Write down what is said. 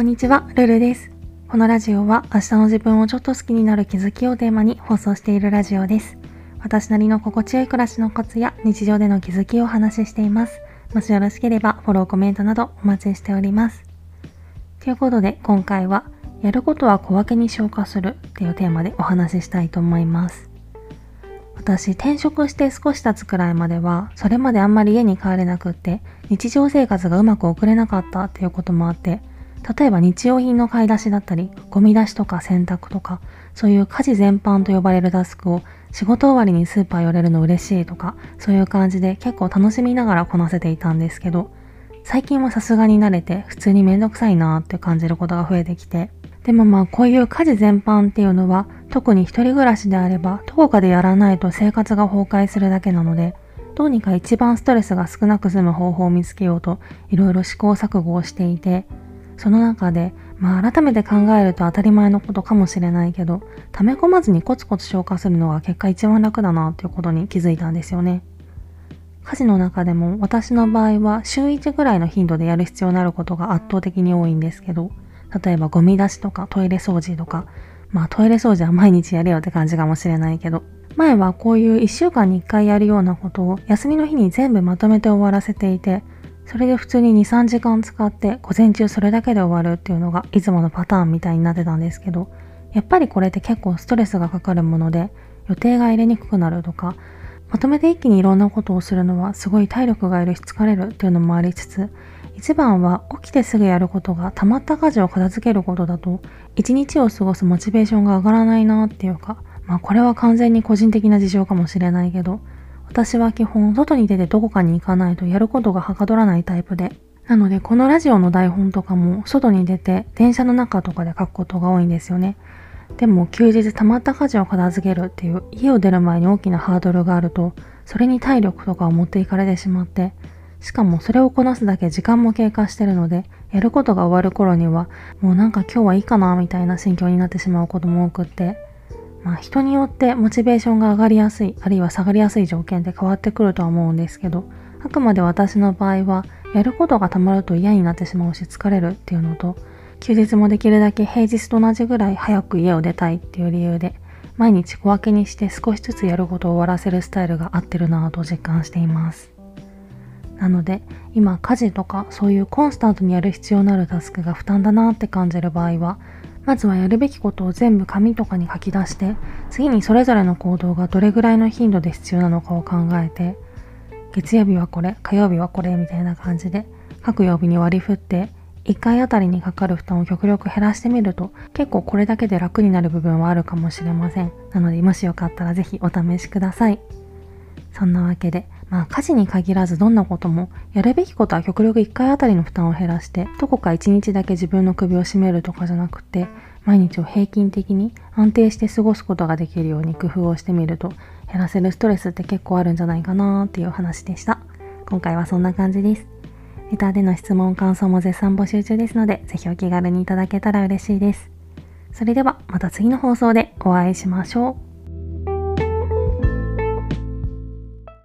こんにちは、ルルです。このラジオは明日の自分をちょっと好きになる気づきをテーマに放送しているラジオです。私なりの心地よい暮らしのコツや日常での気づきをお話ししています。もしよろしければフォロー、コメントなどお待ちしております。ということで今回はやることは小分けに消化するっていうテーマでお話ししたいと思います。私転職して少し経つくらいまではそれまであんまり家に帰れなくって日常生活がうまく送れなかったっていうこともあって例えば日用品の買い出しだったりゴミ出しとか洗濯とかそういう家事全般と呼ばれるタスクを仕事終わりにスーパー寄れるの嬉しいとかそういう感じで結構楽しみながらこなせていたんですけど最近はさすがに慣れて普通にめんどくさいなーって感じることが増えてきてでもまあこういう家事全般っていうのは特に一人暮らしであればどこかでやらないと生活が崩壊するだけなのでどうにか一番ストレスが少なく済む方法を見つけようといろいろ試行錯誤をしていてその中でまあ改めて考えると当たり前のことかもしれないけど溜め込まずにコツコツ消化するのが結果一番楽だなっていうことに気づいたんですよね。家事の中でも私の場合は週1ぐらいの頻度でやる必要になることが圧倒的に多いんですけど例えばゴミ出しとかトイレ掃除とか、まあトイレ掃除は毎日やれよって感じかもしれないけど、前はこういう1週間に1回やるようなことを休みの日に全部まとめて終わらせていて、それで普通に2、3時間使って午前中それだけで終わるっていうのがいつものパターンみたいになってたんですけど、やっぱりこれって結構ストレスがかかるもので、予定が入れにくくなるとか、まとめて一気にいろんなことをするのはすごい体力がいるし疲れるっていうのもありつつ、一番は起きてすぐやることが溜まった家事を片付けることだと一日を過ごすモチベーションが上がらないなっていうかまあこれは完全に個人的な事情かもしれないけど私は基本外に出てどこかに行かないとやることがはかどらないタイプで。なのでこのラジオの台本とかも外に出て電車の中とかで書くことが多いんですよね。でも休日溜まった家事を片付けるっていう家を出る前に大きなハードルがあるとそれに体力とかを持っていかれてしまってしかもそれをこなすだけ時間も経過してるので、やることが終わる頃には、もうなんか今日はいいかなみたいな心境になってしまうことも多くって、まあ人によってモチベーションが上がりやすい、あるいは下がりやすい条件って変わってくるとは思うんですけど、あくまで私の場合は、やることがたまると嫌になってしまうし疲れるっていうのと、休日もできるだけ平日と同じぐらい早く家を出たいっていう理由で、毎日小分けにして少しずつやることを終わらせるスタイルが合ってるなぁと実感しています。なので今家事とかそういうコンスタントにやる必要のあるタスクが負担だなって感じる場合はまずはやるべきことを全部紙とかに書き出して次にそれぞれの行動がどれぐらいの頻度で必要なのかを考えて月曜日はこれ火曜日はこれみたいな感じで各曜日に割り振って1回あたりにかかる負担を極力減らしてみると結構これだけで楽になる部分はあるかもしれません。なのでもしよかったら是非お試しください。そんなわけでまあ家事に限らずどんなこともやるべきことは極力1回あたりの負担を減らしてどこか1日だけ自分の首を絞めるとかじゃなくて毎日を平均的に安定して過ごすことができるように工夫をしてみると減らせるストレスって結構あるんじゃないかなっていう話でした。今回はそんな感じです。レターでの質問、感想も絶賛募集中ですので、ぜひお気軽にいただけたら嬉しいです。それではまた次の放送でお会いしましょう。